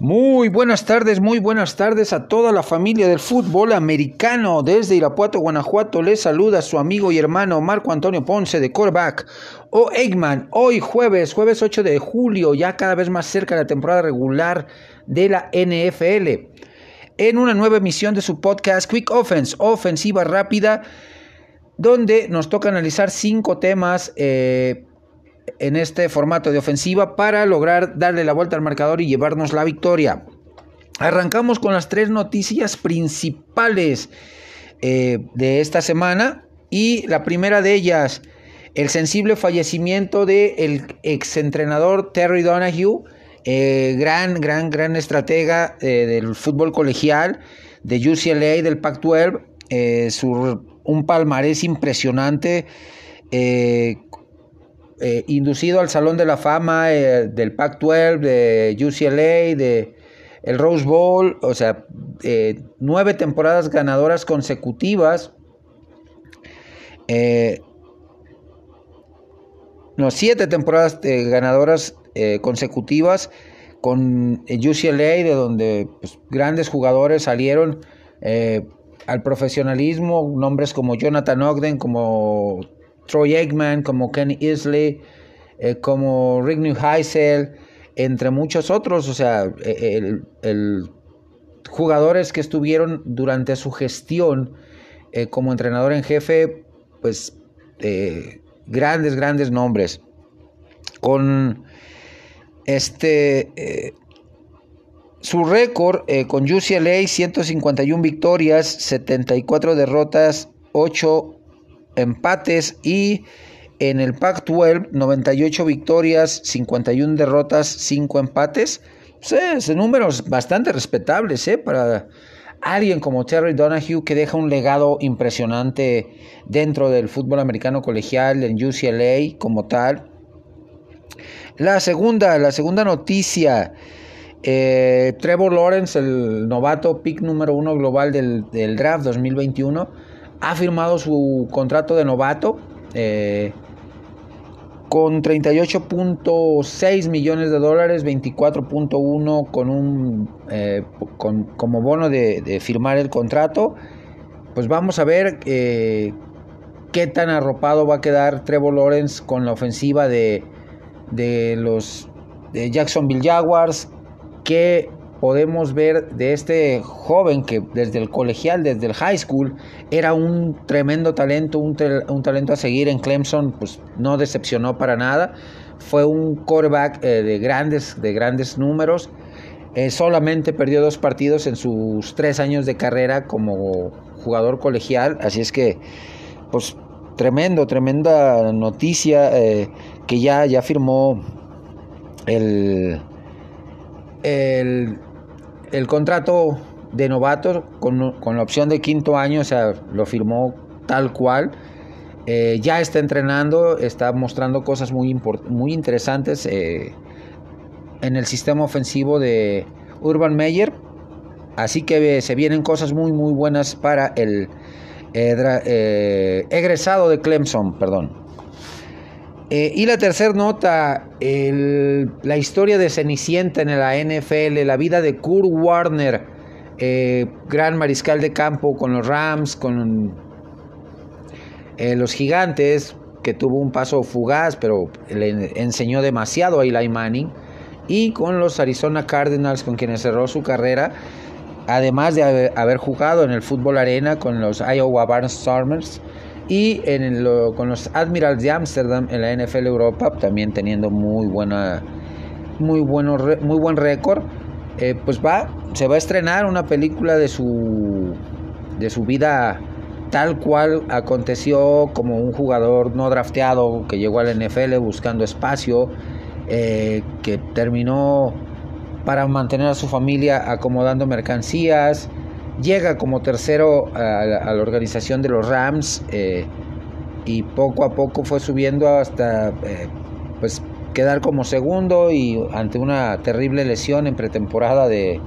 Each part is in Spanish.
Muy buenas tardes, muy buenas tardes a toda la familia del fútbol americano. Desde Irapuato, Guanajuato, les saluda su amigo y hermano Marco Antonio Ponce de Coreback o Eggman. Hoy jueves, jueves 8 de julio, ya cada vez más cerca de la temporada regular de la NFL. En una nueva emisión de su podcast Quick Offense, ofensiva rápida, donde nos toca analizar cinco temas. Eh, en este formato de ofensiva para lograr darle la vuelta al marcador y llevarnos la victoria. Arrancamos con las tres noticias principales eh, de esta semana y la primera de ellas, el sensible fallecimiento del ex exentrenador Terry Donahue, eh, gran, gran, gran estratega eh, del fútbol colegial de UCLA, del Pac-12, un palmarés impresionante eh, inducido al Salón de la Fama eh, del Pac-12, de UCLA, de el Rose Bowl, o sea, eh, nueve temporadas ganadoras consecutivas. no, siete temporadas ganadoras consecutivas con UCLA, de donde pues, grandes jugadores salieron al profesionalismo, nombres como Jonathan Ogden, como Troy Eggman, como Kenny Isley, eh, como Rick Neuheisel, entre muchos otros, o sea, e, el, jugadores que estuvieron durante su gestión eh, como entrenador en jefe, pues eh, grandes, grandes nombres. Con este su récord con UCLA 151 victorias, 74 derrotas, 8 empates y en el Pac-12 98 victorias, 51 derrotas, 5 empates. Pues, números bastante respetables ¿eh? para alguien como Terry Donahue que deja un legado impresionante dentro del fútbol americano colegial en UCLA como tal. La segunda, la segunda noticia. Eh, Trevor Lawrence, el novato pick número uno global del, del draft 2021, ha firmado su contrato de novato eh, con 38.6 millones de dólares, 24.1 con un eh, como bono de, firmar el contrato. Pues vamos a ver eh, qué tan arropado va a quedar Trevor Lawrence con la ofensiva de, de los de Jacksonville Jaguars, qué podemos ver de este joven que desde el colegial, desde el high school, era un tremendo talento, un, talento a seguir en Clemson, pues no decepcionó para nada. Fue un quarterback eh, de, grandes, de grandes números. Eh, solamente perdió dos partidos en sus tres años de carrera como jugador colegial. Así es que, pues, tremendo, tremenda noticia eh, que ya, ya firmó el, el el contrato de novato con, con, la opción de quinto año, o sea, lo firmó tal cual. Eh, ya está entrenando, está mostrando cosas muy, muy interesantes eh, en el sistema ofensivo de Urban Meyer. Así que eh, se vienen cosas muy, muy buenas para el egresado de Clemson, perdón. Eh, y la tercera nota, la historia de Cenicienta en la NFL, la vida de Kurt Warner, eh, gran mariscal de campo con los Rams, con eh, los Gigantes, que tuvo un paso fugaz, pero le enseñó demasiado a Eli Manning, y con los Arizona Cardinals, con quienes cerró su carrera, además de haber, jugado en el fútbol arena con los Iowa Barnstormers y con los Admirals de Amsterdam en la NFL Europa también teniendo muy buena muy bueno muy buen récord eh, pues va se va a estrenar una película de su de su vida tal cual aconteció como un jugador no drafteado que llegó al NFL buscando espacio eh, que terminó para mantener a su familia acomodando mercancías llega como tercero a, la organización de los Rams eh, y poco a poco fue subiendo hasta eh, pues quedar como segundo y ante una terrible lesión en pretemporada de,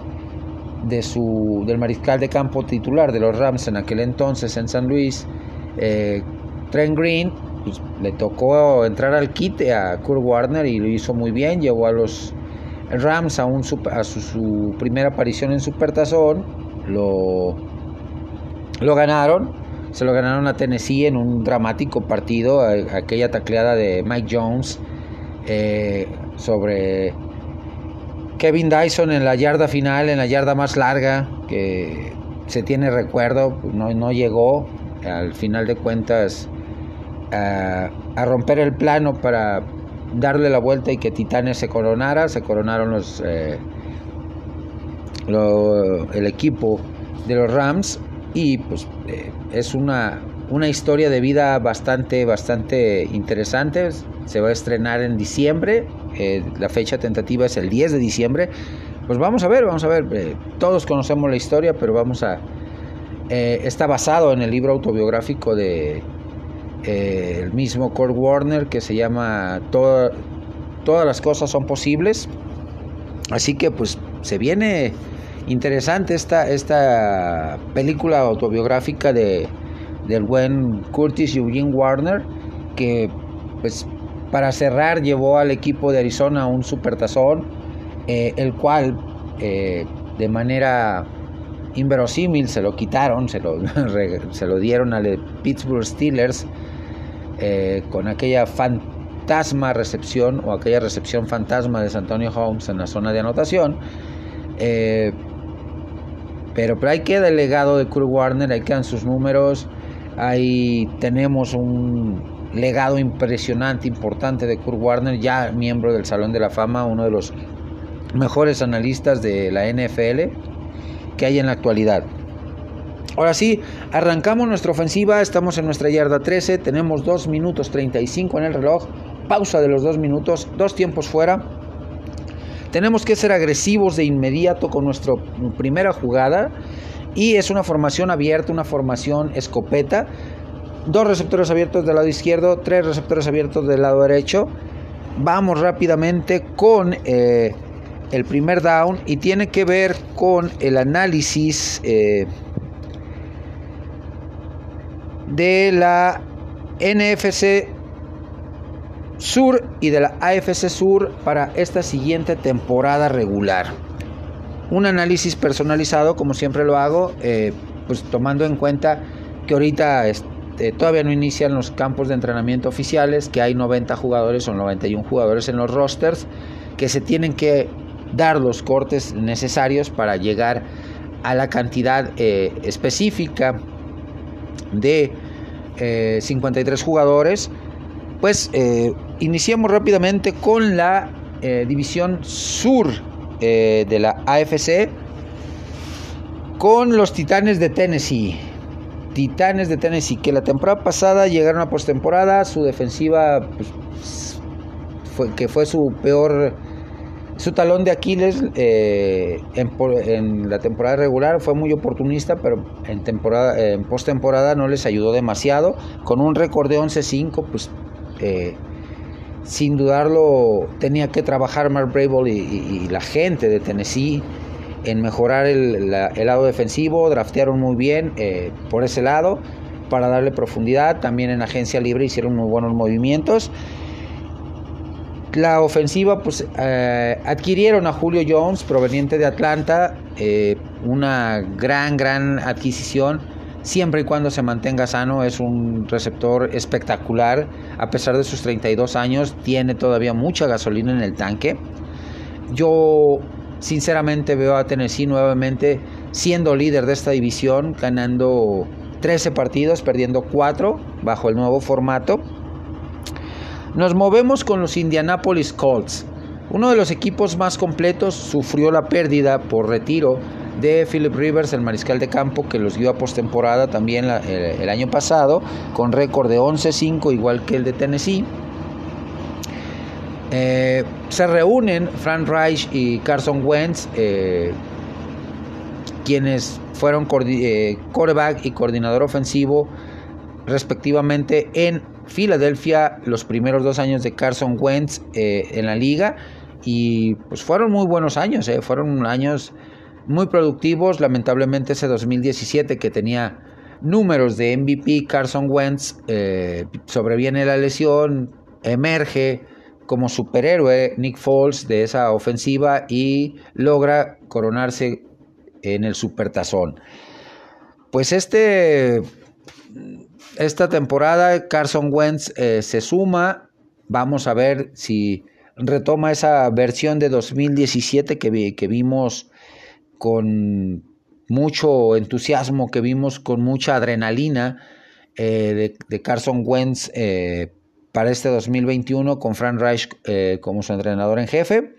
de su, del mariscal de campo titular de los Rams en aquel entonces en San Luis, eh, Trent Green, pues, le tocó entrar al quite a Kurt Warner y lo hizo muy bien, llegó a los Rams a, un, a su, primera aparición en Supertazón, lo, lo ganaron, se lo ganaron a Tennessee en un dramático partido, aquella tacleada de Mike Jones eh, sobre Kevin Dyson en la yarda final, en la yarda más larga, que se tiene recuerdo, no, no llegó al final de cuentas a, romper el plano para darle la vuelta y que Titanes se coronara. Se coronaron los, eh, el equipo de los Rams y pues eh, es una, una historia de vida bastante, bastante interesante. Se va a estrenar en diciembre. Eh, la fecha tentativa es el 10 de diciembre. Pues vamos a ver, vamos a ver. todos conocemos la historia, pero vamos a... está basado en el libro autobiográfico de, eh, el mismo Kurt Warner que se llama Todas las cosas son posibles. Así que pues se viene interesante esta, esta película autobiográfica de, del buen Curtis Eugene Warner que pues para cerrar llevó al equipo de Arizona un supertazón eh, el cual eh, de manera inverosímil se lo quitaron, se lo, se lo dieron a los Pittsburgh Steelers eh, con aquella fantasma recepción o aquella recepción fantasma de San Antonio Holmes en la zona de anotación. Eh, pero, pero ahí queda el legado de Kurt Warner, ahí quedan sus números, ahí tenemos un legado impresionante, importante de Kurt Warner, ya miembro del Salón de la Fama, uno de los mejores analistas de la NFL que hay en la actualidad. Ahora sí, arrancamos nuestra ofensiva, estamos en nuestra yarda 13, tenemos 2 minutos 35 en el reloj, pausa de los 2 minutos, dos tiempos fuera. Tenemos que ser agresivos de inmediato con nuestra primera jugada y es una formación abierta, una formación escopeta. Dos receptores abiertos del lado izquierdo, tres receptores abiertos del lado derecho. Vamos rápidamente con eh, el primer down y tiene que ver con el análisis eh, de la NFC Sur y de la AFC Sur para esta siguiente temporada regular. Un análisis personalizado, como siempre lo hago, eh, pues tomando en cuenta que ahorita este, todavía no inician los campos de entrenamiento oficiales, que hay 90 jugadores o 91 jugadores en los rosters, que se tienen que dar los cortes necesarios para llegar a la cantidad eh, específica de 53 eh, jugadores, pues iniciamos rápidamente con la eh, división sur de la AFC con los Titanes de Tennessee. Titanes de Tennessee, que la temporada pasada llegaron a postemporada, su defensiva, pues, fue, que fue su peor su talón de Aquiles eh, en, la temporada regular fue muy oportunista, pero en, temporada, en postemporada no les ayudó demasiado. Con un récord de 11-5, pues eh, sin dudarlo tenía que trabajar Mark Brable y, la gente de Tennessee en mejorar el, lado defensivo. Draftearon muy bien eh, por ese lado para darle profundidad. También en agencia libre hicieron muy buenos movimientos. La ofensiva, pues eh, adquirieron a Julio Jones, proveniente de Atlanta, eh, una gran, gran adquisición, siempre y cuando se mantenga sano, es un receptor espectacular, a pesar de sus 32 años, tiene todavía mucha gasolina en el tanque. Yo sinceramente veo a Tennessee nuevamente siendo líder de esta división, ganando 13 partidos, perdiendo 4 bajo el nuevo formato. Nos movemos con los Indianapolis Colts. Uno de los equipos más completos sufrió la pérdida por retiro de Philip Rivers, el mariscal de campo, que los dio a postemporada también el, año pasado, con récord de 11-5, igual que el de Tennessee. Eh, se reúnen Frank Reich y Carson Wentz, eh, quienes fueron eh, quarterback y coordinador ofensivo respectivamente en Filadelfia los primeros dos años de Carson Wentz eh, en la liga y pues fueron muy buenos años, eh, fueron años muy productivos, lamentablemente ese 2017 que tenía números de MVP Carson Wentz eh, sobreviene la lesión, emerge, como superhéroe Nick Foles de esa ofensiva y logra coronarse en el supertazón. Pues este, esta temporada Carson Wentz eh, se suma, vamos a ver si retoma esa versión de 2017 que, que vimos con mucho entusiasmo, que vimos con mucha adrenalina eh, de, Carson Wentz eh, para este 2021 con Frank Reich eh, como su entrenador en jefe.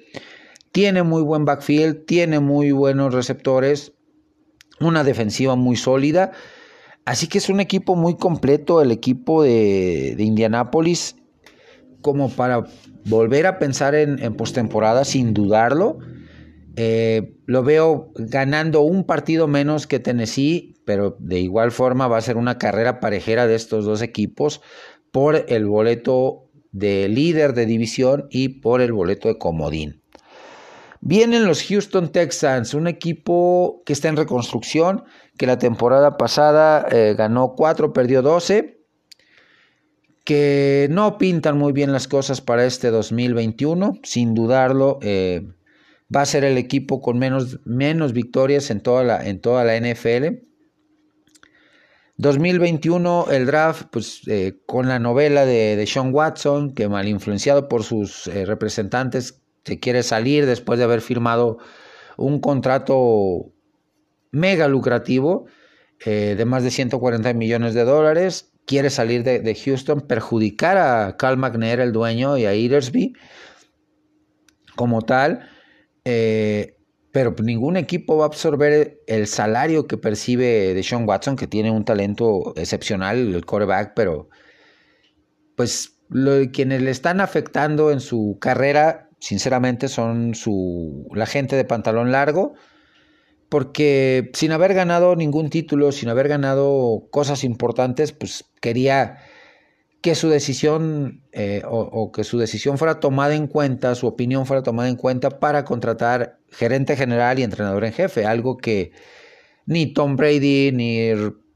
Tiene muy buen backfield, tiene muy buenos receptores, una defensiva muy sólida. Así que es un equipo muy completo, el equipo de, de Indianápolis, como para volver a pensar en, en postemporada sin dudarlo. Eh, lo veo ganando un partido menos que Tennessee, pero de igual forma va a ser una carrera parejera de estos dos equipos por el boleto de líder de división y por el boleto de comodín. Vienen los Houston Texans, un equipo que está en reconstrucción, que la temporada pasada eh, ganó 4, perdió 12, que no pintan muy bien las cosas para este 2021, sin dudarlo. Eh, va a ser el equipo con menos, menos victorias en toda, la, en toda la NFL. 2021, el draft, pues eh, con la novela de, de, Sean Watson, que mal influenciado por sus eh, representantes, se quiere salir después de haber firmado un contrato mega lucrativo eh, de más de 140 millones de dólares. Quiere salir de, Houston, perjudicar a Cal McNair, el dueño, y a Eatersby como tal. Eh, pero ningún equipo va a absorber el salario que percibe de Sean Watson, que tiene un talento excepcional, el quarterback, pero pues quienes le están afectando en su carrera, sinceramente, son su, la gente de pantalón largo, porque sin haber ganado ningún título, sin haber ganado cosas importantes, pues quería que su decisión eh, o, que su decisión fuera tomada en cuenta, su opinión fuera tomada en cuenta para contratar gerente general y entrenador en jefe, algo que ni Tom Brady, ni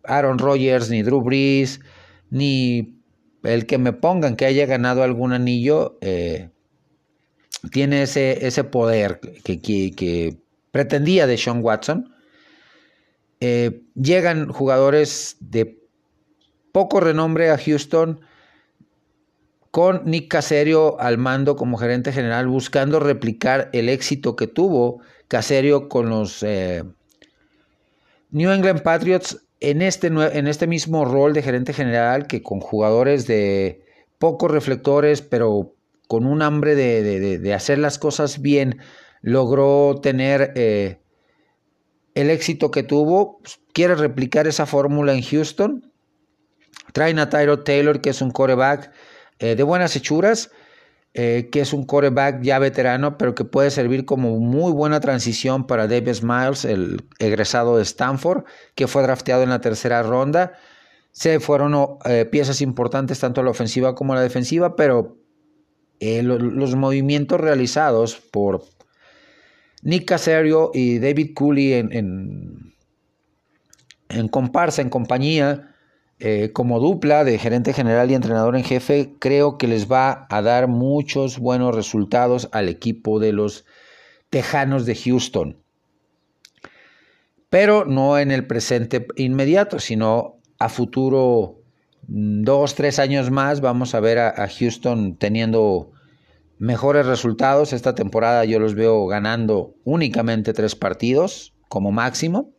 Aaron Rodgers, ni Drew Brees, ni el que me pongan que haya ganado algún anillo, eh, tiene ese, ese poder que, que, pretendía de Sean Watson. Eh, llegan jugadores de poco renombre a Houston, con Nick Caserio al mando como gerente general, buscando replicar el éxito que tuvo Caserio con los eh, New England Patriots en este, en este mismo rol de gerente general que con jugadores de pocos reflectores, pero con un hambre de, hacer las cosas bien, logró tener eh, el éxito que tuvo. Quiere replicar esa fórmula en Houston. Traen a Tyro Taylor, que es un coreback eh, de buenas hechuras, eh, que es un coreback ya veterano, pero que puede servir como muy buena transición para Davis Miles, el egresado de Stanford, que fue drafteado en la tercera ronda. Se fueron eh, piezas importantes tanto a la ofensiva como a la defensiva, pero los movimientos realizados por Nick Casario y David Cooley en, en comparsa, en compañía, eh, como dupla de gerente general y entrenador en jefe, creo que les va a dar muchos buenos resultados al equipo de los Tejanos de Houston. Pero no en el presente inmediato, sino a futuro, mm, dos, tres años más, vamos a ver a, a Houston teniendo mejores resultados. Esta temporada yo los veo ganando únicamente tres partidos como máximo.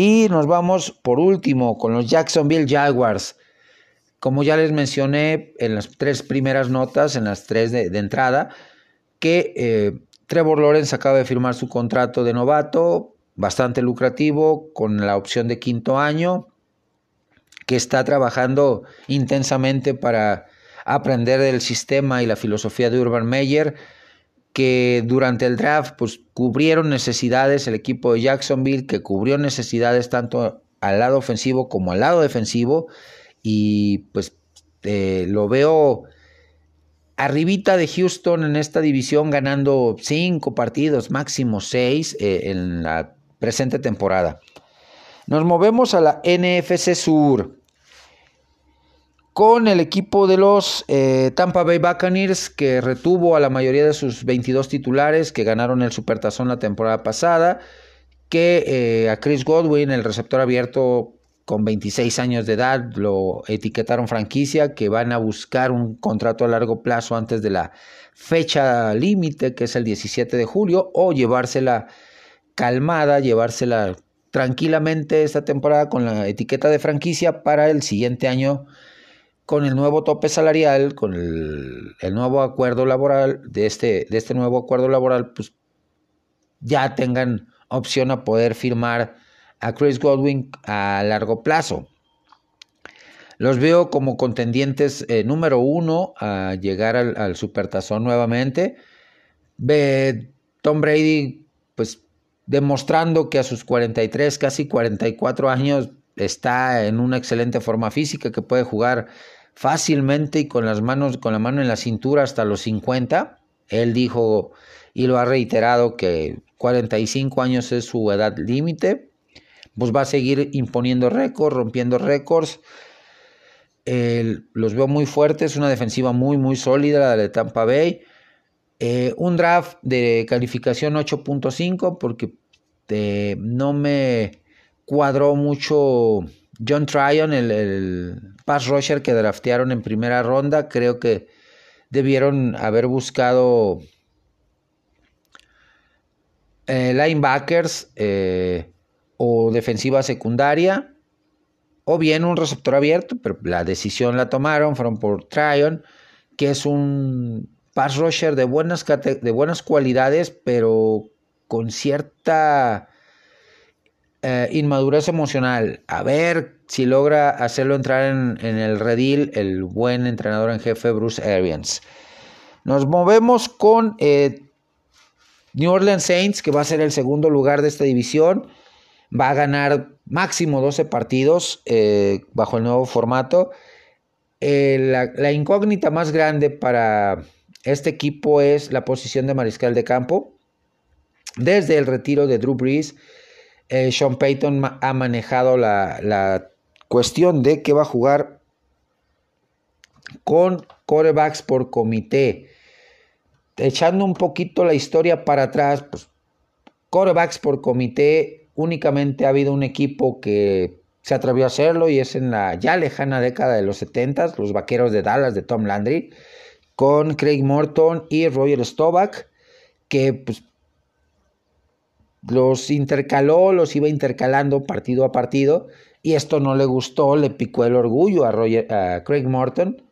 Y nos vamos por último con los Jacksonville Jaguars. Como ya les mencioné en las tres primeras notas, en las tres de, entrada, que eh, Trevor Lawrence acaba de firmar su contrato de novato, bastante lucrativo, con la opción de quinto año, que está trabajando intensamente para aprender del sistema y la filosofía de Urban Meyer que durante el draft pues cubrieron necesidades el equipo de Jacksonville, que cubrió necesidades tanto al lado ofensivo como al lado defensivo y pues eh, lo veo arribita de Houston en esta división ganando cinco partidos, máximo seis eh, en la presente temporada. Nos movemos a la NFC Sur con el equipo de los eh, Tampa Bay Buccaneers, que retuvo a la mayoría de sus 22 titulares que ganaron el Supertazón la temporada pasada, que eh, a Chris Godwin, el receptor abierto con 26 años de edad, lo etiquetaron franquicia, que van a buscar un contrato a largo plazo antes de la fecha límite, que es el 17 de julio, o llevársela calmada, llevársela tranquilamente esta temporada con la etiqueta de franquicia para el siguiente año con el nuevo tope salarial, con el, nuevo acuerdo laboral, de este, de este nuevo acuerdo laboral, pues ya tengan opción a poder firmar a Chris Godwin a largo plazo. Los veo como contendientes eh, número uno a llegar al, al supertazón nuevamente. Ve Tom Brady, pues demostrando que a sus 43, casi 44 años, está en una excelente forma física, que puede jugar fácilmente y con las manos, con la mano en la cintura hasta los 50. Él dijo y lo ha reiterado que 45 años es su edad límite. Pues va a seguir imponiendo récords, rompiendo récords. los veo muy fuertes, una defensiva muy, muy sólida, la de Tampa Bay. Eh, un draft de calificación 8.5 porque eh, no me cuadró mucho John Tryon, el, pass rusher que draftearon en primera ronda, creo que debieron haber buscado eh, linebackers eh, o defensiva secundaria o bien un receptor abierto, pero la decisión la tomaron, fueron por Tryon, que es un pass rusher de buenas, de buenas cualidades, pero con cierta eh, inmadurez emocional. A ver si logra hacerlo entrar en, el redil el buen entrenador en jefe Bruce Arians. Nos movemos con eh, New Orleans Saints, que va a ser el segundo lugar de esta división. Va a ganar máximo 12 partidos eh, bajo el nuevo formato. La, la incógnita más grande para este equipo es la posición de mariscal de campo. Desde el retiro de Drew Brees, eh, Sean Payton ha manejado la, cuestión de que va a jugar con corebacks por comité. Echando un poquito la historia para atrás, pues corebacks por comité, únicamente ha habido un equipo que se atrevió a hacerlo y es en la ya lejana década de los 70, los Vaqueros de Dallas de Tom Landry, con Craig Morton y Roger Staubach, que pues, los intercaló, los iba intercalando partido a partido y esto no le gustó, le picó el orgullo a, a Craig Morton.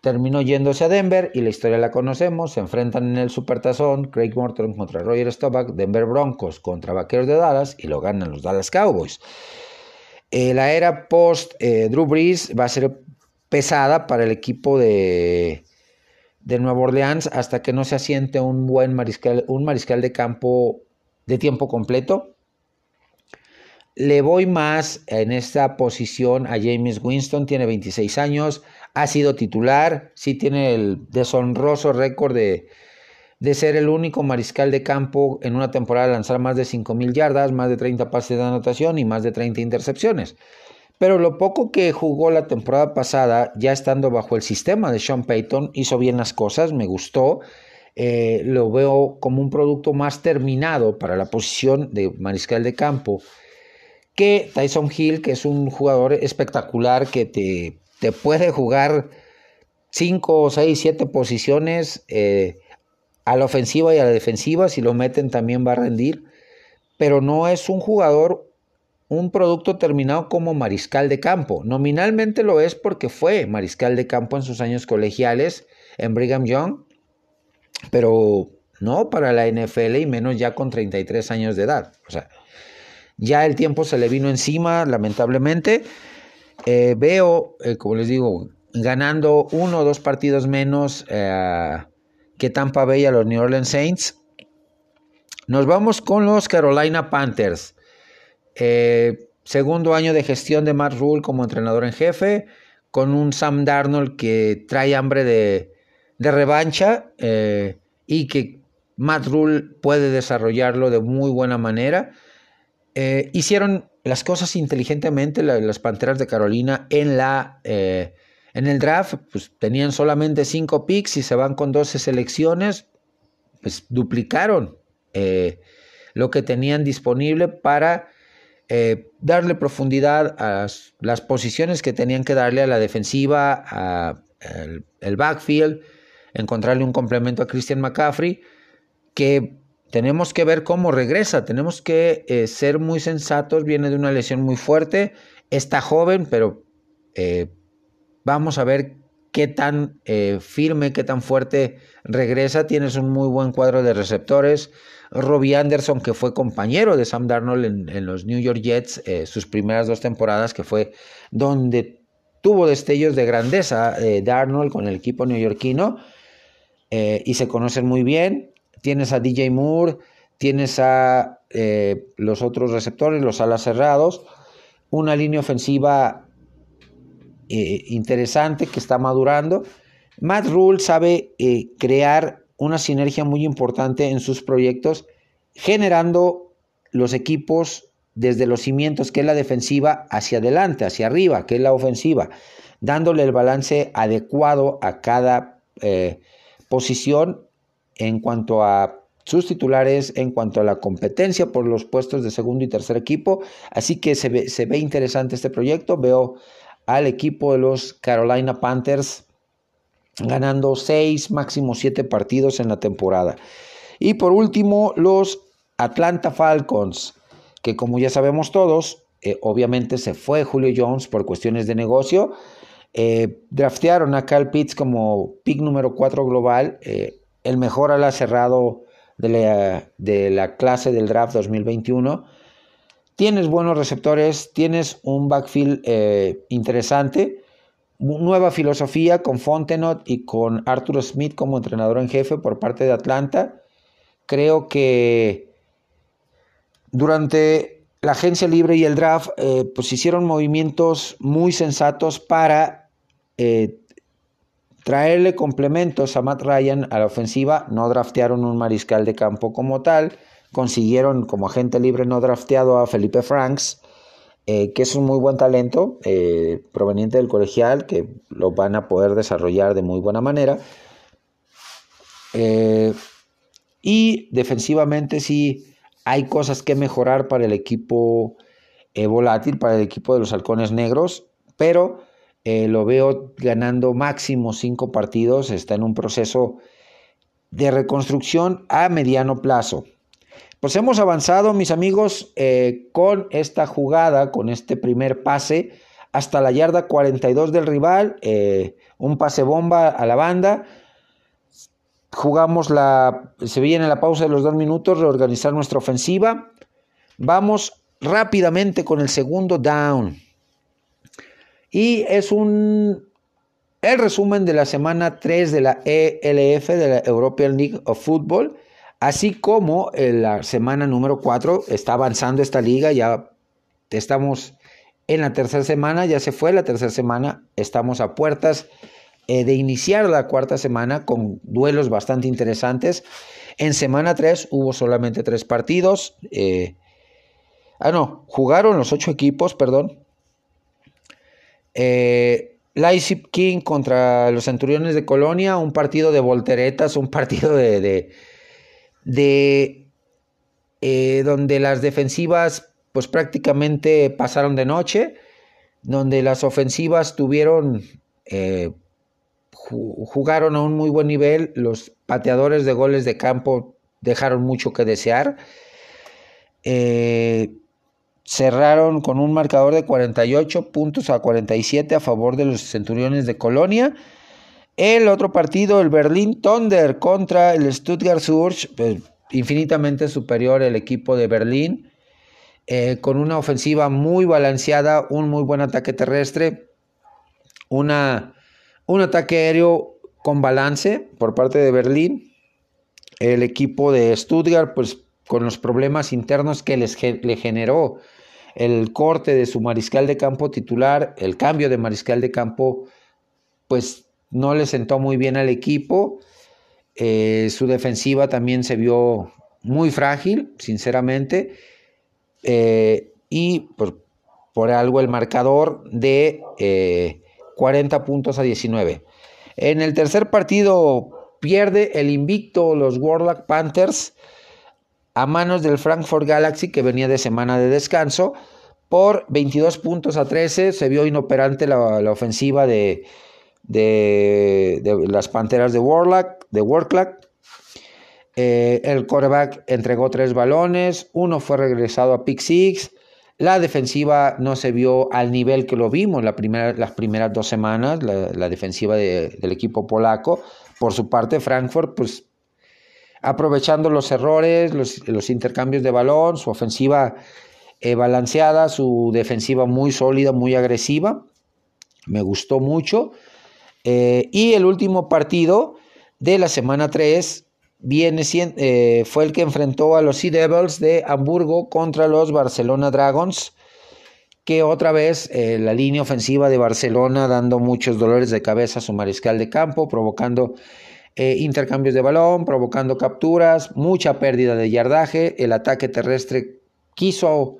Terminó yéndose a Denver y la historia la conocemos. Se enfrentan en el Supertazón Craig Morton contra Roger Staubach, Denver Broncos contra Vaqueros de Dallas y lo ganan los Dallas Cowboys. Eh, la era post eh, Drew Brees va a ser pesada para el equipo de, de Nueva Orleans hasta que no se asiente un buen mariscal, un mariscal de campo de tiempo completo. Le voy más en esta posición a James Winston, tiene 26 años, ha sido titular, sí tiene el deshonroso récord de, de ser el único mariscal de campo en una temporada de lanzar más de 5.000 yardas, más de 30 pases de anotación y más de 30 intercepciones. Pero lo poco que jugó la temporada pasada, ya estando bajo el sistema de Sean Payton, hizo bien las cosas, me gustó. Eh, lo veo como un producto más terminado para la posición de mariscal de campo que Tyson Hill, que es un jugador espectacular que te, te puede jugar 5, 6, 7 posiciones eh, a la ofensiva y a la defensiva. Si lo meten también va a rendir. Pero no es un jugador, un producto terminado como mariscal de campo. Nominalmente lo es porque fue mariscal de campo en sus años colegiales en Brigham Young pero no para la NFL y menos ya con 33 años de edad. O sea, ya el tiempo se le vino encima, lamentablemente. Eh, veo, eh, como les digo, ganando uno o dos partidos menos eh, que Tampa Bay a los New Orleans Saints. Nos vamos con los Carolina Panthers. segundo año de gestión de Matt Rule como entrenador en jefe, con un Sam Darnold que trae hambre de, de revancha eh, y que Matt Rule puede desarrollarlo de muy buena manera. Eh, hicieron las cosas inteligentemente las Panteras de Carolina en la, eh, En el draft, pues tenían solamente cinco picks y se van con 12 selecciones, pues duplicaron lo que tenían disponible para darle profundidad a las posiciones que tenían que darle a la defensiva, a el, backfield, encontrarle un complemento a Christian McCaffrey, que tenemos que ver cómo regresa, tenemos que eh, ser muy sensatos, viene de una lesión muy fuerte, está joven, pero eh, vamos a ver qué tan eh, firme, qué tan fuerte regresa, tienes un muy buen cuadro de receptores, Robbie Anderson, que fue compañero de Sam Darnold en, los New York Jets, sus primeras dos temporadas, que fue donde tuvo destellos de grandeza Darnold con el equipo neoyorquino, y se conocen muy bien tienes a DJ Moore, tienes a eh, los otros receptores, los alas cerrados, una línea ofensiva eh, interesante que está madurando. Matt Rule sabe eh, crear una sinergia muy importante en sus proyectos, generando los equipos desde los cimientos, que es la defensiva, hacia adelante, hacia arriba, que es la ofensiva, dándole el balance adecuado a cada posición en cuanto a sus titulares, en cuanto a la competencia por los puestos de segundo y tercer equipo. Así que se ve, interesante este proyecto. Veo al equipo de los Carolina Panthers ganando seis, máximo siete partidos en la temporada. Y por último, los Atlanta Falcons, que como ya sabemos todos, eh, obviamente se fue Julio Jones por cuestiones de negocio. Eh, draftearon a Cal Pitts como pick número 4 global. Eh, el mejor ala cerrado de la, clase del draft 2021. Tienes buenos receptores, tienes un backfield eh, interesante, nueva filosofía con Fontenot y con Arthur Smith como entrenador en jefe por parte de Atlanta. Creo que durante la agencia libre y el draft, pues hicieron movimientos muy sensatos para eh, traerle complementos a Matt Ryan a la ofensiva, no draftearon un mariscal de campo como tal, consiguieron como agente libre no drafteado a Felipe Franks, eh, que es un muy buen talento eh, proveniente del colegial, que lo van a poder desarrollar de muy buena manera. Y defensivamente sí hay cosas que mejorar para el equipo volátil, para el equipo de los halcones negros, pero eh, lo veo ganando máximo cinco partidos, está en un proceso de reconstrucción a mediano plazo. Pues hemos avanzado, mis amigos, eh, con esta jugada, con este primer pase, hasta la yarda 42 del rival, eh, un pase bomba a la banda. Jugamos la, se viene la pausa de los dos minutos, reorganizar nuestra ofensiva. Vamos rápidamente con el segundo down. Y es un el resumen de la semana 3 de la ELF, de la European League of Football, así como en la semana número 4 está avanzando esta liga, ya estamos en la tercera semana, ya se fue la tercera semana, estamos a puertas eh, de iniciar la cuarta semana con duelos bastante interesantes. En semana 3 hubo solamente tres partidos. Eh, ah, no, jugaron los ocho equipos, perdón. Eh, Leipzig King contra los Centuriones de Colonia, un partido de volteretas, un partido de, de, eh, donde las defensivas pues prácticamente pasaron de noche, donde las ofensivas tuvieron, eh, jugaron a un muy buen nivel, los pateadores de goles de campo dejaron mucho que desear. Eh, cerraron con un marcador de 48 puntos a 47 a favor de los Centuriones de Colonia. El otro partido, el Berlín Thunder contra el Stuttgart Surge, pues, infinitamente superior el equipo de Berlín, eh, con una ofensiva muy balanceada, un muy buen ataque terrestre, una, un ataque aéreo con balance por parte de Berlín. El equipo de Stuttgart, pues con los problemas internos que les, le generó el corte de su mariscal de campo titular, el cambio de mariscal de campo, pues no le sentó muy bien al equipo. Eh, su defensiva también se vio muy frágil, sinceramente. Eh, y pues, por algo el marcador de 40 puntos a 19. En el tercer partido pierde el invicto los Warlock Panthers a manos del Frankfurt Galaxy que venía de semana de descanso por 22 puntos a 13. Se vio inoperante la, ofensiva de, las Panteras de Warlock, de. Eh, el quarterback entregó tres balones, uno fue regresado a pick six. La defensiva no se vio al nivel que lo vimos las primeras dos semanas, la, defensiva del equipo polaco. Por su parte, Frankfurt, pues aprovechando los errores, los, intercambios de balón, su ofensiva eh, balanceada, su defensiva muy sólida, muy agresiva. Me gustó mucho. Eh, y el último partido de la semana 3 viene, eh, fue el que enfrentó a los Sea Devils de Hamburgo contra los Barcelona Dragons, que otra vez la línea ofensiva de Barcelona dando muchos dolores de cabeza a su mariscal de campo, provocando eh, intercambios de balón, provocando capturas, mucha pérdida de yardaje, el ataque terrestre quiso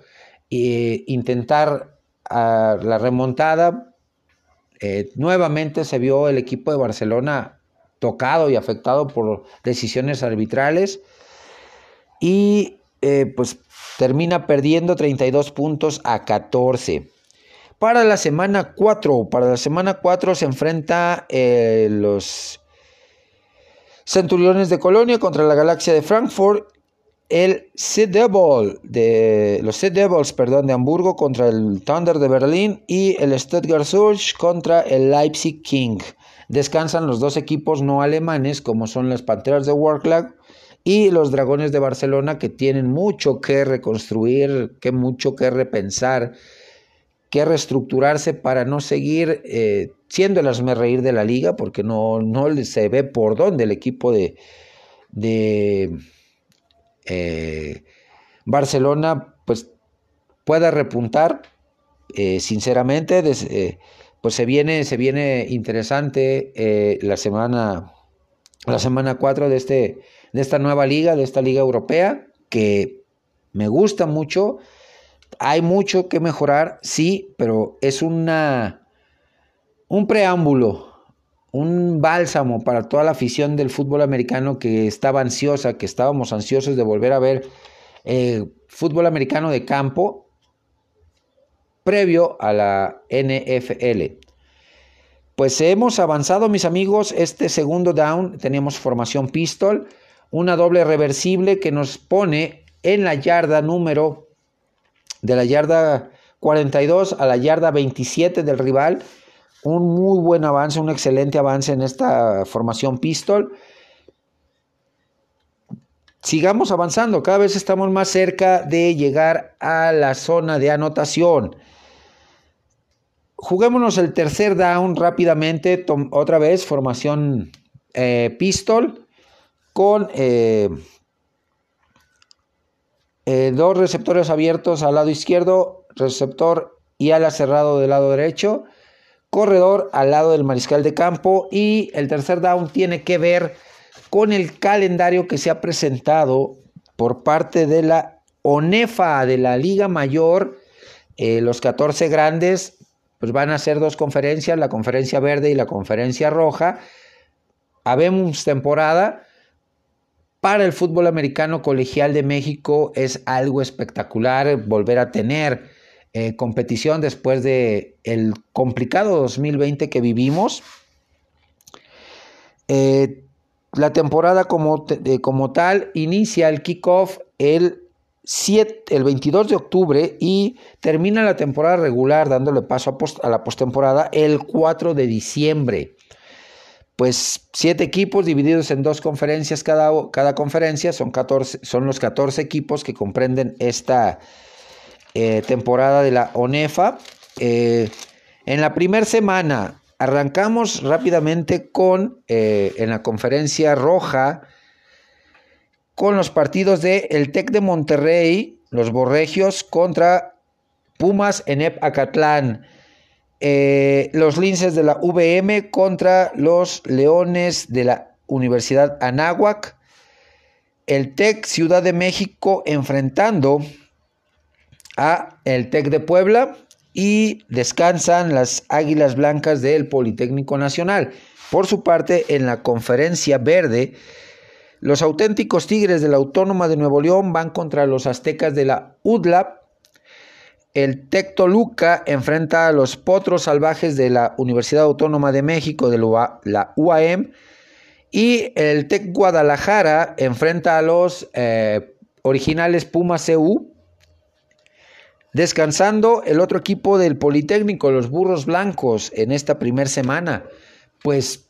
intentar ah, la remontada, nuevamente se vio el equipo de Barcelona tocado y afectado por decisiones arbitrales. Y eh, pues termina perdiendo 32 puntos a 14. Para la semana 4, para la semana 4 se enfrenta eh, los Centuriones de Colonia contra la Galaxia de Frankfurt, el Sea Devil de los Sea Devils, perdón, de Hamburgo contra el Thunder de Berlín y el Stuttgart Surge contra el Leipzig King. Descansan los dos equipos no alemanes como son las Panteras de Warclag y los Dragones de Barcelona que tienen mucho que reconstruir, que mucho que repensar, que reestructurarse para no seguir eh, siendo el reír de la liga porque no, no se ve por dónde el equipo de, de eh, Barcelona pues pueda repuntar eh, sinceramente pues se viene, se viene interesante eh, la semana la semana 4 de, este, de esta nueva liga, de esta liga europea, que me gusta mucho. Hay mucho que mejorar, sí, pero es una, un preámbulo, un bálsamo para toda la afición del fútbol americano que estaba ansiosa, que estábamos ansiosos de volver a ver eh, fútbol americano de campo previo a la NFL. Pues hemos avanzado, mis amigos. Este segundo down tenemos formación pistol, una doble reversible que nos pone en la yarda número de la yarda 42 a la yarda 27 del rival. Un muy buen avance, un excelente avance en esta formación pistol. Sigamos avanzando, cada vez estamos más cerca de llegar a la zona de anotación. Juguémonos el tercer down rápidamente, otra vez formación eh, pistol con eh, eh, dos receptores abiertos al lado izquierdo, receptor y ala cerrado del lado derecho, corredor al lado del mariscal de campo y el tercer down tiene que ver con el calendario que se ha presentado por parte de la ONEFA de la Liga Mayor, los 14 grandes pues van a ser dos conferencias, la conferencia verde y la conferencia roja. Habemos temporada. Para el fútbol americano colegial de México es algo espectacular volver a tener eh, competición después de el complicado 2020 que vivimos. Eh, la temporada como, como tal inicia el kickoff el el 22 de octubre y termina la temporada regular dándole paso a, la postemporada el 4 de diciembre. Pues siete equipos divididos en dos conferencias cada, cada conferencia, son, 14, son los 14 equipos que comprenden esta eh, temporada de la ONEFA. Eh, en la primera semana arrancamos rápidamente con, eh, en la conferencia roja, con los partidos de el Tec de Monterrey, los Borregios contra Pumas en Acatlán, eh, los Linces de la VM contra los Leones de la Universidad Anáhuac, el TEC Ciudad de México enfrentando a el TEC de Puebla y descansan las Águilas Blancas del Politécnico Nacional. Por su parte, en la conferencia verde, los auténticos Tigres de la Autónoma de Nuevo León van contra los aztecas de la UDLAP. El Tec Toluca enfrenta a los Potros Salvajes de la Universidad Autónoma de México, de la UAM. Y el Tec Guadalajara enfrenta a los eh, originales Pumas CU. Descansando el otro equipo del Politécnico, los Burros Blancos, en esta primera semana. Pues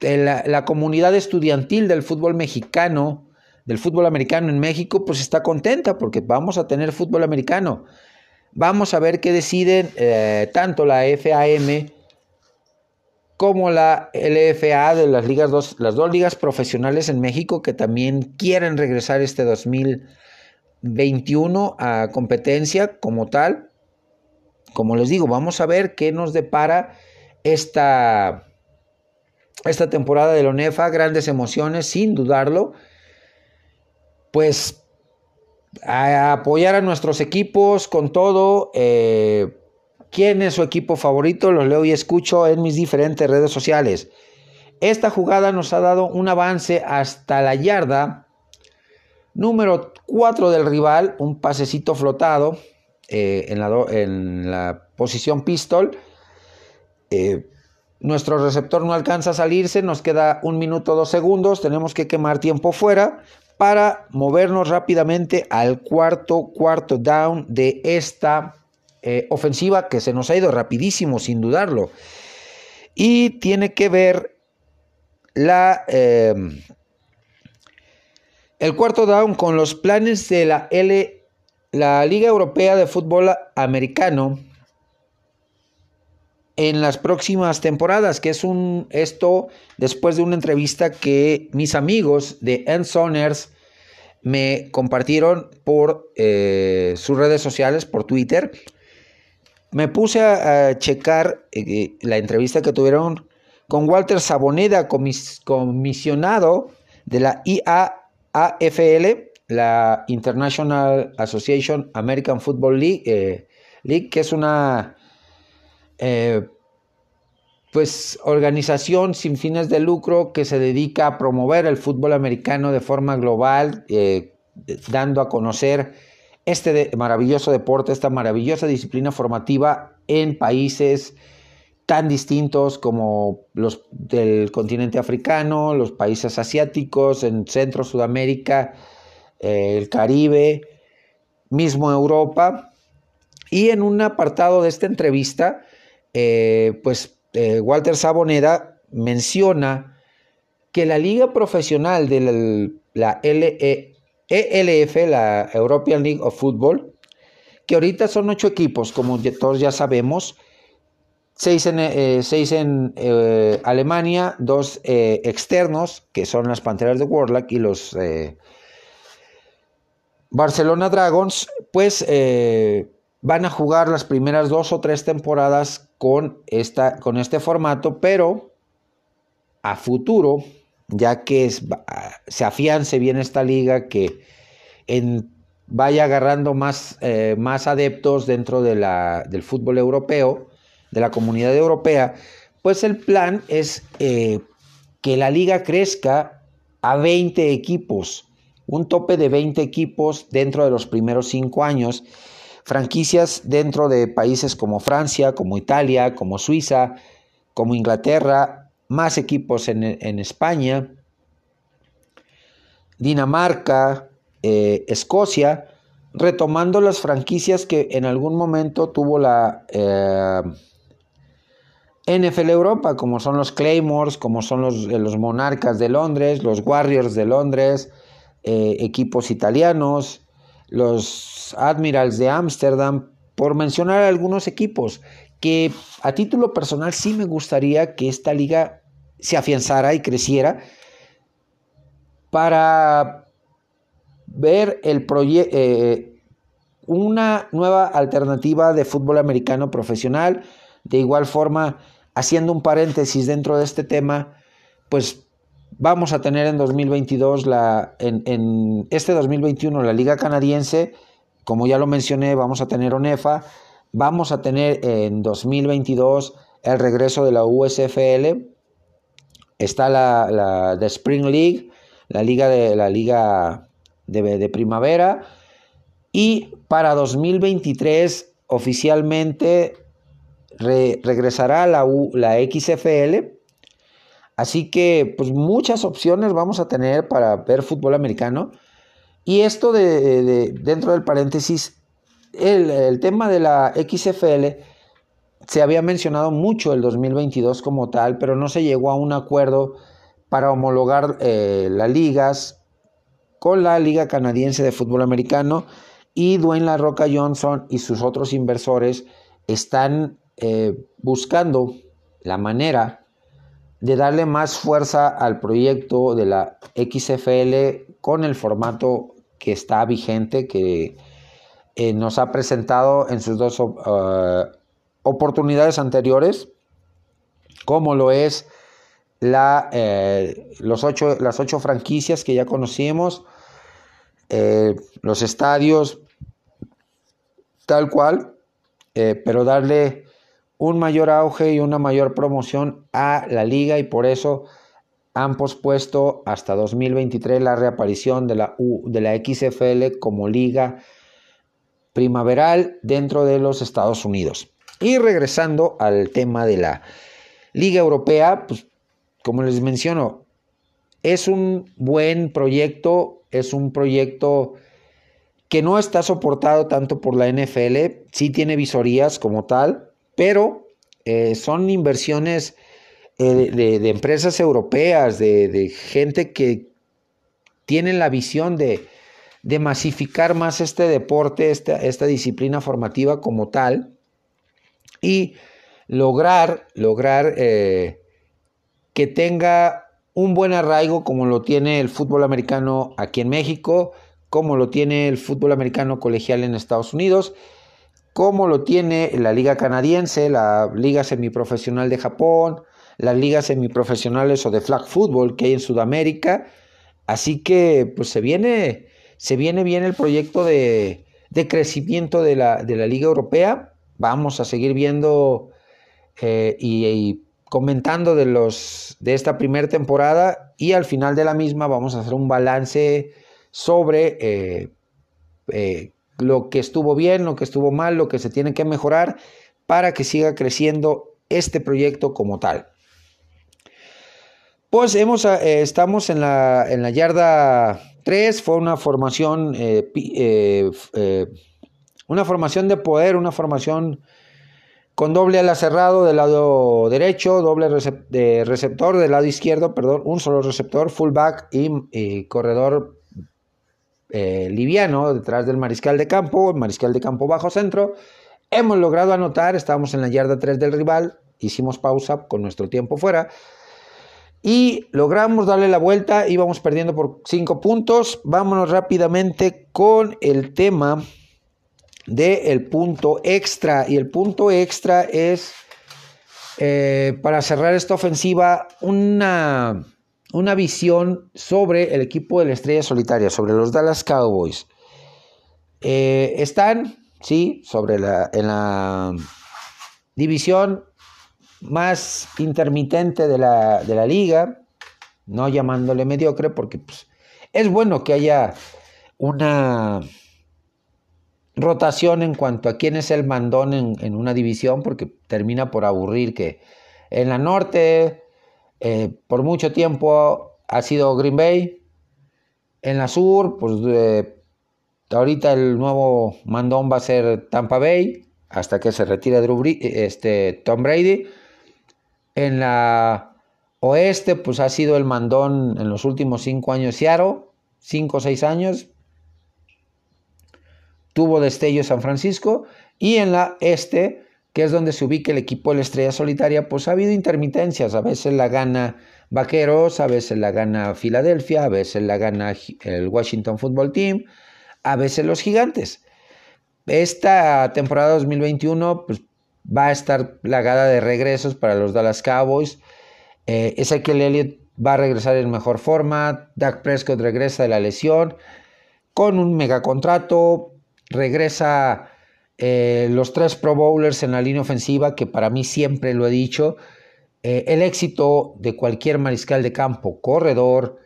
la, comunidad estudiantil del fútbol mexicano, del fútbol americano en México, pues está contenta porque vamos a tener fútbol americano. Vamos a ver qué deciden eh, tanto la FAM como la LFA de las dos, ligas profesionales en México que también quieren regresar este 2021 a competencia como tal. Como les digo, vamos a ver qué nos depara esta esta temporada de la ONEFA, grandes emociones, sin dudarlo. Pues a apoyar a nuestros equipos con todo. Eh, ¿Quién es su equipo favorito? Los leo y escucho en mis diferentes redes sociales. Esta jugada nos ha dado un avance hasta la yarda número 4 del rival, un pasecito flotado eh, en, la posición pistol. Eh, nuestro receptor no alcanza a salirse, nos queda un minuto, dos segundos, tenemos que quemar tiempo fuera para movernos rápidamente al cuarto, cuarto down de esta eh, ofensiva que se nos ha ido rapidísimo, sin dudarlo. Y tiene que ver la, el cuarto down con los planes de la L, la Liga Europea de Fútbol Americano en las próximas temporadas, que es un esto después de una entrevista que mis amigos de Ensoners me compartieron por eh, sus redes sociales, por Twitter. Me puse a, checar eh, la entrevista que tuvieron con Walter Saboneda, comisionado de la IAAFL, la International Association American Football League, eh, League que es una eh, pues organización sin fines de lucro que se dedica a promover el fútbol americano de forma global, eh, dando a conocer este maravilloso deporte, esta maravillosa disciplina formativa en países tan distintos como los del continente africano, los países asiáticos, en Centro, Sudamérica, eh, el Caribe, mismo Europa. Y en un apartado de esta entrevista, eh, pues eh, Walter Saboneda menciona que la liga profesional de la, ELF, e la European League of Football, que ahorita son ocho equipos, como todos ya sabemos, seis en, eh, Alemania, dos externos, que son las Panteras de Warlock y los Barcelona Dragons, pues van a jugar las primeras dos o tres temporadas con, esta, con este formato, pero a futuro, ya que se afiance bien esta liga, que vaya agarrando más, eh, más adeptos dentro del fútbol europeo, de la comunidad europea, pues el plan es eh, que la liga crezca a 20 equipos, un tope de 20 equipos dentro de los primeros cinco años franquicias dentro de países como Francia, como Italia, como Suiza, como Inglaterra, más equipos en, España, Dinamarca, eh, Escocia, retomando las franquicias que en algún momento tuvo la eh, NFL Europa, como son los Claymores, como son los, eh, Monarcas de Londres, los Warriors de Londres, equipos italianos, los Admirals de Ámsterdam, por mencionar algunos equipos que a título personal sí me gustaría que esta liga se afianzara y creciera para ver el eh, una nueva alternativa de fútbol americano profesional. De igual forma, haciendo un paréntesis dentro de este tema, pues vamos a tener en 2022, la, en, este 2021, la Liga Canadiense, como ya lo mencioné, vamos a tener ONEFA, vamos a tener en 2022 el regreso de la USFL. Está la, The Spring League, la liga de la liga de, primavera. Y para 2023 oficialmente regresará la, la XFL. Así que pues muchas opciones vamos a tener para ver fútbol americano. Y esto de, dentro del paréntesis, el, el, tema de la XFL se había mencionado mucho el 2022 como tal, pero no se llegó a un acuerdo para homologar eh, las ligas con la Liga Canadiense de Fútbol Americano y Dwayne La Roca Johnson y sus otros inversores están eh, buscando la manera de darle más fuerza al proyecto de la XFL con el formato que está vigente, que eh, nos ha presentado en sus dos uh, oportunidades anteriores, como lo es la, eh, los ocho, las ocho franquicias que ya conocimos, eh, los estadios, tal cual, eh, pero darle un mayor auge y una mayor promoción a la liga y por eso han pospuesto hasta 2023 la reaparición de la, de la XFL como liga primaveral dentro de los Estados Unidos. Y regresando al tema de la Liga Europea, pues como les menciono, es un buen proyecto, es un proyecto que no está soportado tanto por la NFL, sí tiene visorías como tal, pero eh, son inversiones eh, de, empresas europeas, de, gente que tienen la visión de, masificar más este deporte, esta, esta disciplina formativa como tal, y lograr, lograr eh, que tenga un buen arraigo como lo tiene el fútbol americano aquí en México, como lo tiene el fútbol americano colegial en Estados Unidos, como lo tiene la liga canadiense, la liga semiprofesional de Japón, las ligas semiprofesionales o de flag football que hay en Sudamérica. Así que pues se viene, se viene bien el proyecto de, crecimiento de la, de la Liga Europea vamos a seguir viendo eh, y, comentando de, los, de esta primera temporada y al final de la misma vamos a hacer un balance sobre eh, eh, lo que estuvo bien, lo que estuvo mal, lo que se tiene que mejorar para que siga creciendo este proyecto como tal. Pues hemos, estamos en la, en la yarda 3, fue una formación una formación de poder, una formación con doble ala cerrado del lado derecho, doble receptor del lado izquierdo, perdón, un solo receptor, fullback y, corredor eh, liviano detrás del mariscal de campo, el mariscal de campo bajo centro. Hemos logrado anotar, estábamos en la yarda 3 del rival, hicimos pausa con nuestro tiempo fuera y logramos darle la vuelta, íbamos perdiendo por 5 puntos. Vámonos rápidamente con el tema del el punto extra. Y el punto extra es, eh, para cerrar esta ofensiva, una, una visión sobre el equipo de la Estrella Solitaria, sobre los Dallas Cowboys. Eh, están, sí, sobre la, en la división más intermitente de la, de la liga, no llamándole mediocre, porque pues, es bueno que haya una rotación en cuanto a quién es el mandón en, una división, porque termina por aburrir que en la norte eh, por mucho tiempo ha sido Green Bay, en la sur, pues ahorita el nuevo mandón va a ser Tampa Bay, hasta que se retire este, Tom Brady. En la oeste, pues ha sido el mandón en los últimos cinco años Seattle, cinco o seis años, tuvo destello San Francisco. Y en la este, que es donde se ubica el equipo de la Estrella Solitaria, pues ha habido intermitencias, a veces la gana Vaqueros, a veces la gana Filadelfia, a veces la gana el Washington Football Team, a veces los Gigantes. Esta temporada 2021 pues, va a estar plagada de regresos para los Dallas Cowboys. Eh, Ezekiel Elliott va a regresar en mejor forma. Dak Prescott regresa de la lesión con un megacontrato regresa eh, los tres Pro Bowlers en la línea ofensiva, que para mí siempre lo he dicho, eh, el éxito de cualquier mariscal de campo, corredor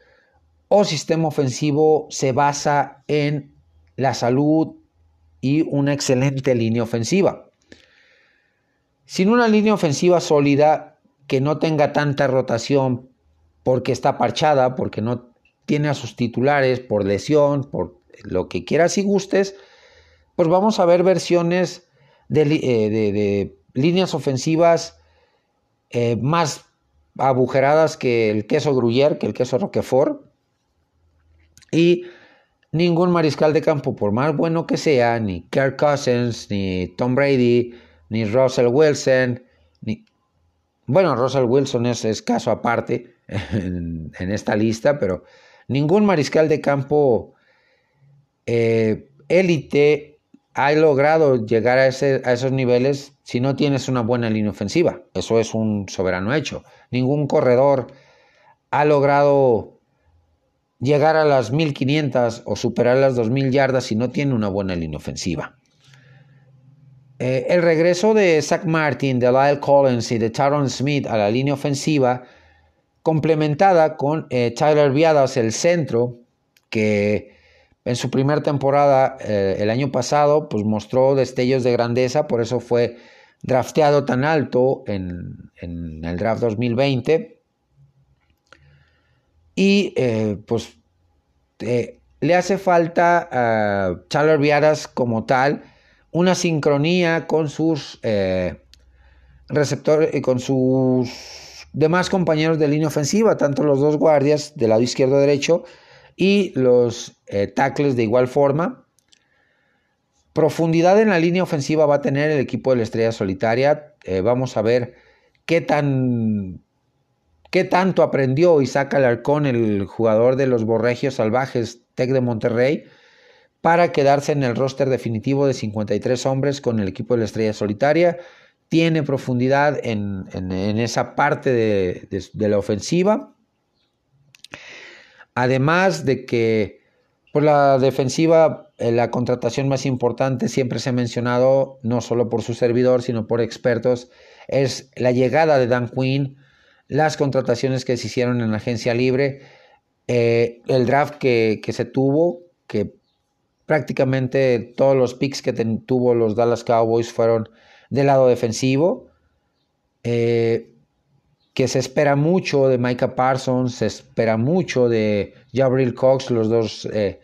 o sistema ofensivo se basa en la salud y una excelente línea ofensiva. Sin una línea ofensiva sólida que no tenga tanta rotación porque está parchada, porque no tiene a sus titulares por lesión, por lo que quieras y gustes, pues vamos a ver versiones de, eh, líneas ofensivas eh, más agujeradas que el queso Gruyère, que el queso Roquefort. Y ningún mariscal de campo, por más bueno que sea, ni Kirk Cousins, ni Tom Brady, ni Russell Wilson, ni... Bueno, Russell Wilson es, escaso aparte en, esta lista, pero ningún mariscal de campo eh, ha logrado llegar a, esos niveles si no tienes una buena línea ofensiva. Eso es un soberano hecho. Ningún corredor ha logrado llegar a las 1500 o superar las 2000 yardas si no tiene una buena línea ofensiva. Eh, el regreso de Zach Martin, de Lyle Collins y de Taron Smith a la línea ofensiva, complementada con eh, Tyler Viadas, el centro, que en su primera temporada eh, el año pasado, pues mostró destellos de grandeza, por eso fue drafteado tan alto en, el draft 2020. Y eh, pues eh, le hace falta a Tyler Viadas como tal una sincronía con sus receptores y con sus demás compañeros de línea ofensiva, tanto los dos guardias del lado izquierdo derecho y los eh, tackles de igual forma. Profundidad en la línea ofensiva va a tener el equipo de la Estrella Solitaria. Eh, vamos a ver qué tan qué tanto aprendió Isaac Alarcón, el jugador de los Borregios Salvajes Tec de Monterrey, para quedarse en el roster definitivo de 53 hombres con el equipo de la Estrella Solitaria. Tiene profundidad en, esa parte de la ofensiva. Además de que por la defensiva, eh, la contratación más importante siempre se ha mencionado, no solo por su servidor, sino por expertos, es la llegada de Dan Quinn, las contrataciones que se hicieron en la agencia libre, eh, el draft que, se tuvo, que prácticamente todos los picks que tuvo los Dallas Cowboys fueron del lado defensivo. Eh, que se espera mucho de Micah Parsons, se espera mucho de Jabril Cox, los dos eh,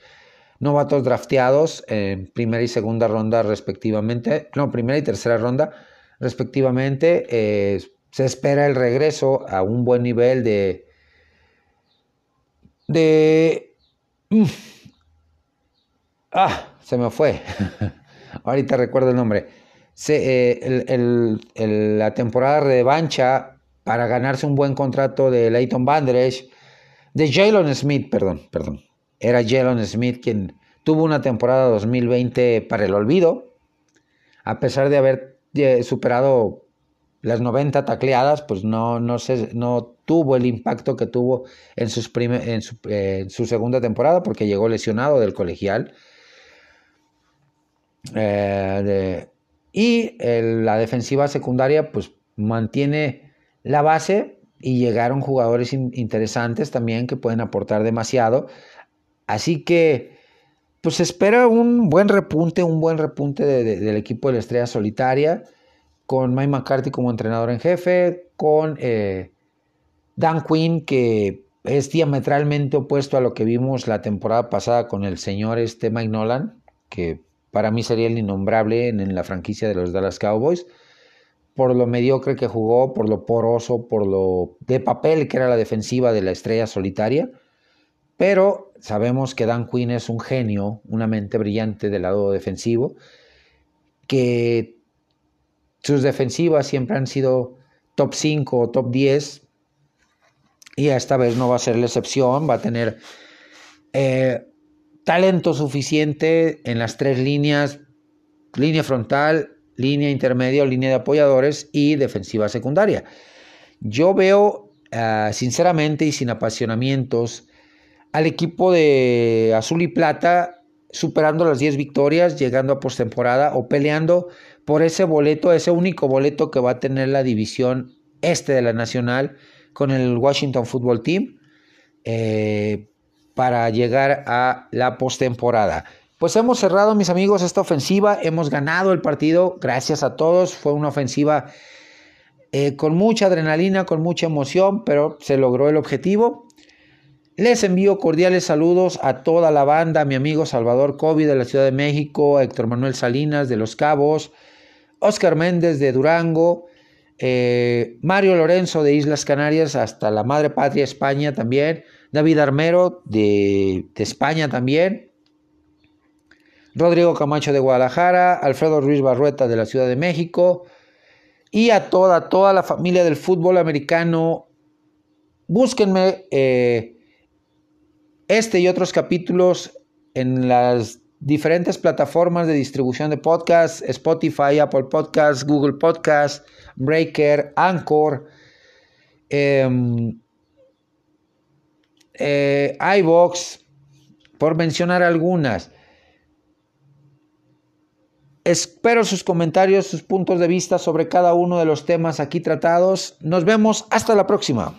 novatos drafteados en primera y segunda ronda respectivamente, no, primera y tercera ronda respectivamente. Eh, se espera el regreso a un buen nivel de... de... Mm, ah, se me fue. Ahorita recuerdo el nombre. Eh, la temporada revancha para ganarse un buen contrato de Leighton Bandresh, de Jalen Smith, perdón, perdón. Era Jalen Smith quien tuvo una temporada 2020 para el olvido, a pesar de haber eh, superado las 90 tacleadas, pues no, no, no tuvo el impacto que tuvo en, sus en, su, segunda temporada porque llegó lesionado del colegial. Eh, y la defensiva secundaria pues mantiene la base y llegaron jugadores interesantes también que pueden aportar demasiado. Así que, pues espera un buen repunte, un buen repunte del equipo de la Estrella Solitaria, con Mike McCarthy como entrenador en jefe, con eh, Dan Quinn, que es diametralmente opuesto a lo que vimos la temporada pasada con el señor este Mike Nolan, que para mí sería el innombrable en la franquicia de los Dallas Cowboys por lo mediocre que jugó, por lo poroso, por lo de papel que era la defensiva de la estrella solitaria. Pero sabemos que Dan Quinn es un genio, una mente brillante del lado defensivo, que sus defensivas siempre han sido top 5 o top 10 y esta vez no va a ser la excepción, va a tener eh, talento suficiente en las tres líneas, línea frontal, línea intermedia o línea de apoyadores y defensiva secundaria. Yo veo, ah, sinceramente y sin apasionamientos, al equipo de azul y plata superando las 10 victorias, llegando a postemporada o peleando por ese boleto, ese único boleto que va a tener la división este de la Nacional con el Washington Football Team eh, para llegar a la postemporada. Pues hemos cerrado, mis amigos, esta ofensiva, hemos ganado el partido, gracias a todos, fue una ofensiva eh, con mucha adrenalina, con mucha emoción, pero se logró el objetivo. Les envío cordiales saludos a toda la banda, a mi amigo Salvador Kobe de la Ciudad de México, a Héctor Manuel Salinas de Los Cabos, Oscar Méndez de Durango, eh, Mario Lorenzo de Islas Canarias, hasta la Madre Patria España también, David Armero de España también, Rodrigo Camacho de Guadalajara, Alfredo Ruiz Barrueta de la Ciudad de México, y a toda, toda la familia del fútbol americano. Búsquenme eh, este y otros capítulos en las diferentes plataformas de distribución de podcasts, Spotify, Apple Podcasts, Google Podcasts, Breaker, Anchor, em, eh, iVox, por mencionar algunas. Espero sus comentarios, sus puntos de vista sobre cada uno de los temas aquí tratados. Nos vemos hasta la próxima.